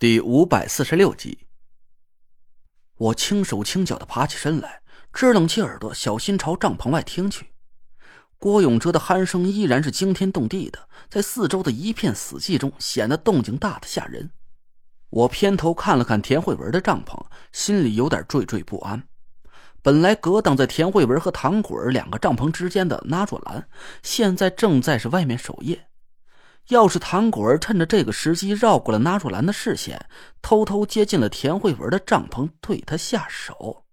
第五百四十六集，我轻手轻脚的爬起身来，支棱起耳朵，小心朝帐篷外听去。郭永哲的鼾声依然是惊天动地的，在四周的一片死寂中显得动静大的吓人。我偏头看了看田慧文的帐篷，心里有点惴惴不安。本来隔挡在田慧文和唐果儿两个帐篷之间的那若兰，现在正在是外面守夜。要是唐果儿趁着这个时机绕过了纳若兰的视线，偷偷接近了田慧文的帐篷，对他下手，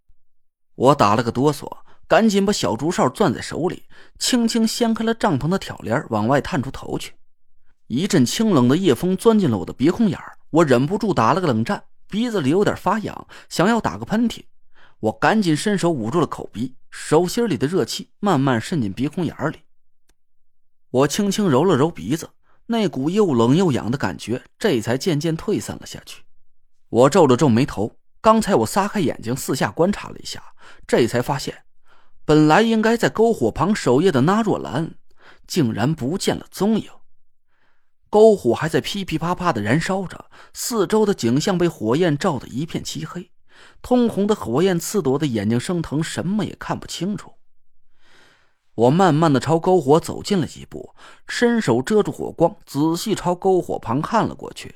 我打了个哆嗦，赶紧把小竹哨攥在手里，轻轻掀开了帐篷的挑帘，往外探出头去。一阵清冷的夜风钻进了我的鼻孔眼我忍不住打了个冷战，鼻子里有点发痒，想要打个喷嚏，我赶紧伸手捂住了口鼻，手心里的热气慢慢渗进鼻孔眼里。我轻轻揉了揉鼻子。那股又冷又痒的感觉，这才渐渐退散了下去。我皱了皱眉头，刚才我撒开眼睛四下观察了一下，这才发现，本来应该在篝火旁守夜的那若兰，竟然不见了踪影。篝火还在噼噼啪啪的燃烧着，四周的景象被火焰照得一片漆黑，通红的火焰刺得我的眼睛生疼，什么也看不清楚。我慢慢的朝篝火走近了几步，伸手遮住火光，仔细朝篝火旁看了过去。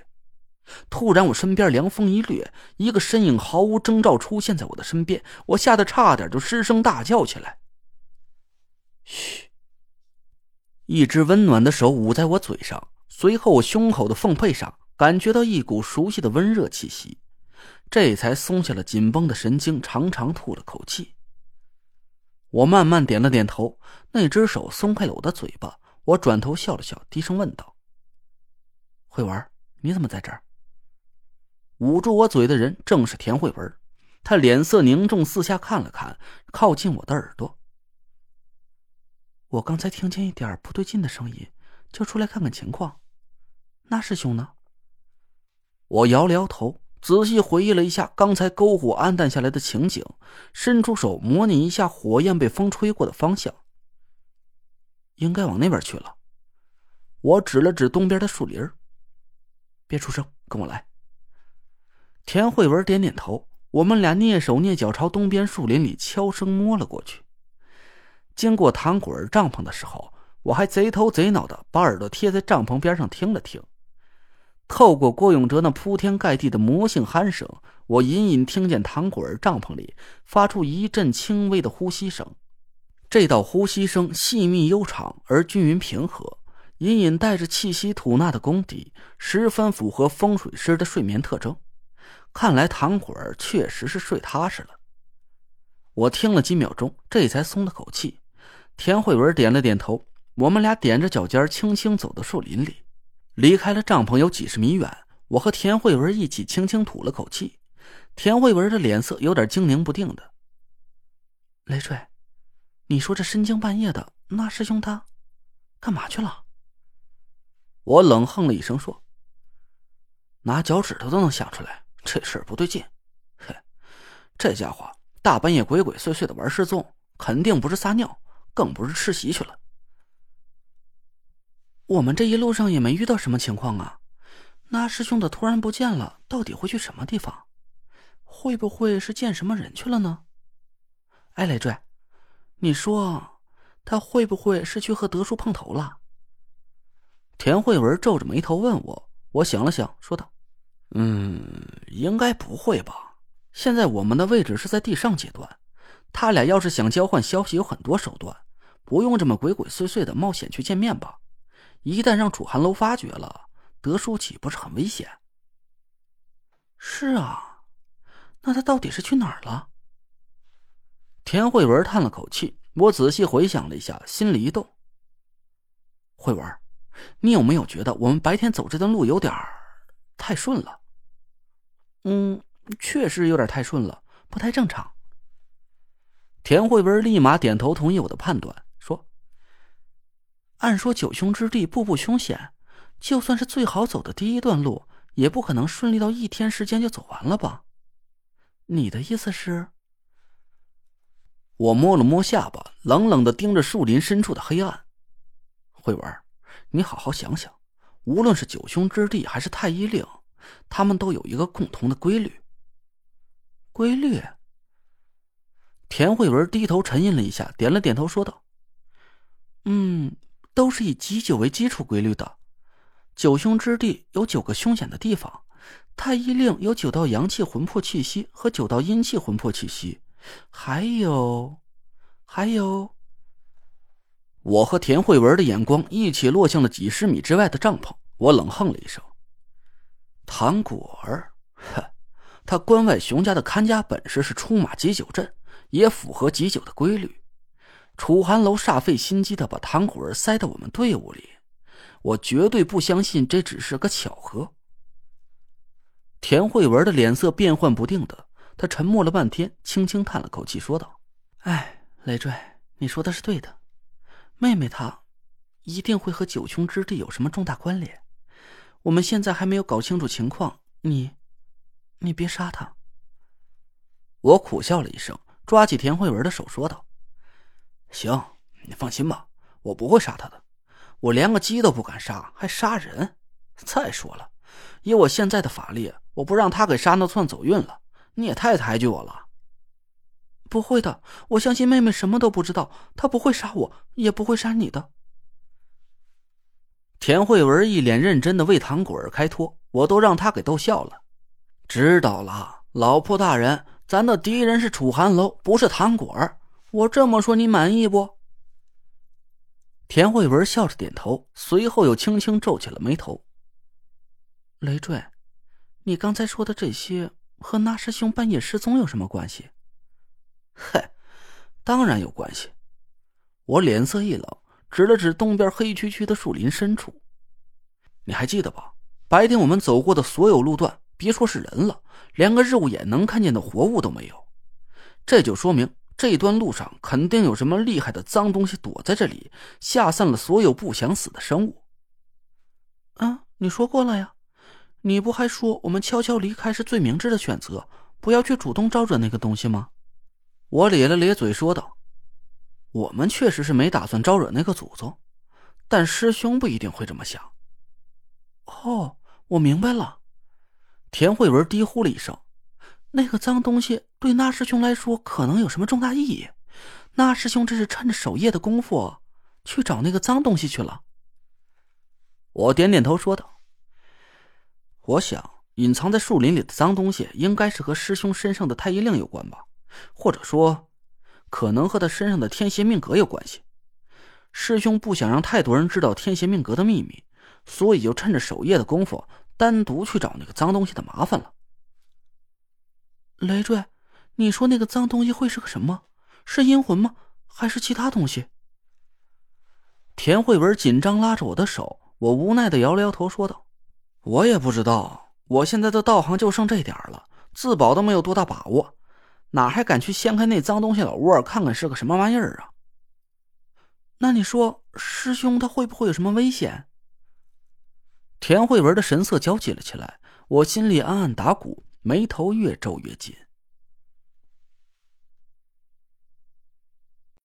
突然，我身边凉风一掠，一个身影毫无征兆出现在我的身边，我吓得差点就失声大叫起来。嘘！一只温暖的手捂在我嘴上，随后我胸口的缝背上感觉到一股熟悉的温热气息，这才松下了紧绷的神经，长长吐了口气。我慢慢点了点头，那只手松开了我的嘴巴。我转头笑了笑，低声问道：“慧文，你怎么在这儿？”捂住我嘴的人正是田慧文，他脸色凝重，四下看了看，靠近我的耳朵：“我刚才听见一点不对劲的声音，就出来看看情况。那师兄呢？”我摇了摇头。仔细回忆了一下刚才篝火暗淡下来的情景，伸出手模拟一下火焰被风吹过的方向。应该往那边去了。我指了指东边的树林别出声，跟我来。田慧文点点头，我们俩蹑手蹑脚朝东边树林里悄声摸了过去。经过唐果儿帐篷的时候，我还贼头贼脑的把耳朵贴在帐篷边上听了听。透过郭永哲那铺天盖地的魔性鼾声，我隐隐听见唐果儿帐篷里发出一阵轻微的呼吸声。这道呼吸声细密悠长而均匀平和，隐隐带着气息吐纳的功底，十分符合风水师的睡眠特征。看来唐果儿确实是睡踏实了。我听了几秒钟，这才松了口气。田慧文点了点头，我们俩踮着脚尖，轻轻走到树林里。离开了帐篷有几十米远，我和田慧文一起轻轻吐了口气。田慧文的脸色有点精凝不定的。雷坠，你说这深更半夜的，那师兄他干嘛去了？我冷哼了一声说：“拿脚趾头都能想出来，这事不对劲。嘿，这家伙大半夜鬼鬼祟祟的玩失踪，肯定不是撒尿，更不是吃席去了。”我们这一路上也没遇到什么情况啊，那师兄的突然不见了，到底会去什么地方？会不会是见什么人去了呢？哎，雷坠，你说他会不会是去和德叔碰头了？田慧文皱着眉头问我，我想了想，说道：“嗯，应该不会吧。现在我们的位置是在地上阶段，他俩要是想交换消息，有很多手段，不用这么鬼鬼祟祟的冒险去见面吧。”一旦让楚寒楼发觉了，德叔岂不是很危险？是啊，那他到底是去哪儿了？田慧文叹了口气，我仔细回想了一下，心里一动。慧文，你有没有觉得我们白天走这段路有点太顺了？嗯，确实有点太顺了，不太正常。田慧文立马点头同意我的判断。按说九凶之地步步凶险，就算是最好走的第一段路，也不可能顺利到一天时间就走完了吧？你的意思是？我摸了摸下巴，冷冷的盯着树林深处的黑暗。慧文，你好好想想，无论是九凶之地还是太医令，他们都有一个共同的规律。规律。田慧文低头沉吟了一下，点了点头，说道：“嗯，都是以极九为基础规律的。九凶之地有九个凶险的地方，太医令有九道阳气魂魄气息和九道阴气魂魄气息，还有，还有。”我和田慧文的眼光一起落向了几十米之外的帐篷，我冷哼了一声：“唐果儿，哼，他关外熊家的看家本事是出马急酒阵，也符合急酒的规律。楚寒楼煞费心机的把唐果儿塞到我们队伍里，我绝对不相信这只是个巧合。”田慧文的脸色变幻不定的，他沉默了半天，轻轻叹了口气，说道：“哎，累赘，你说的是对的。”妹妹她，一定会和九凶之地有什么重大关联。我们现在还没有搞清楚情况，你，你别杀她。我苦笑了一声，抓起田慧文的手说道：“行，你放心吧，我不会杀他的。我连个鸡都不敢杀，还杀人？再说了，以我现在的法力，我不让他给杀，那算走运了。你也太抬举我了。”不会的，我相信妹妹什么都不知道，她不会杀我，也不会杀你的。田慧文一脸认真的为唐果儿开脱，我都让他给逗笑了。知道了，老婆大人，咱的敌人是楚寒楼，不是唐果儿。我这么说你满意不？田慧文笑着点头，随后又轻轻皱起了眉头。累赘，你刚才说的这些和那师兄半夜失踪有什么关系？嗨，当然有关系。我脸色一冷，指了指东边黑黢黢的树林深处。你还记得吧？白天我们走过的所有路段，别说是人了，连个肉眼能看见的活物都没有。这就说明这段路上肯定有什么厉害的脏东西躲在这里，吓散了所有不想死的生物。啊，你说过了呀？你不还说我们悄悄离开是最明智的选择，不要去主动招惹那个东西吗？我咧了咧嘴，说道：“我们确实是没打算招惹那个祖宗，但师兄不一定会这么想。”哦，我明白了。田慧文低呼了一声：“那个脏东西对那师兄来说可能有什么重大意义？那师兄这是趁着守夜的功夫去找那个脏东西去了。”我点点头，说道：“我想，隐藏在树林里的脏东西应该是和师兄身上的太医令有关吧。”或者说，可能和他身上的天邪命格有关系。师兄不想让太多人知道天邪命格的秘密，所以就趁着守夜的功夫，单独去找那个脏东西的麻烦了。累赘，你说那个脏东西会是个什么？是阴魂吗？还是其他东西？田慧文紧张拉着我的手，我无奈的摇了摇头，说道：“我也不知道，我现在的道行就剩这点了，自保都没有多大把握。”哪还敢去掀开那脏东西老窝看看是个什么玩意儿啊？那你说师兄他会不会有什么危险？田慧文的神色焦急了起来，我心里暗暗打鼓，眉头越皱越紧。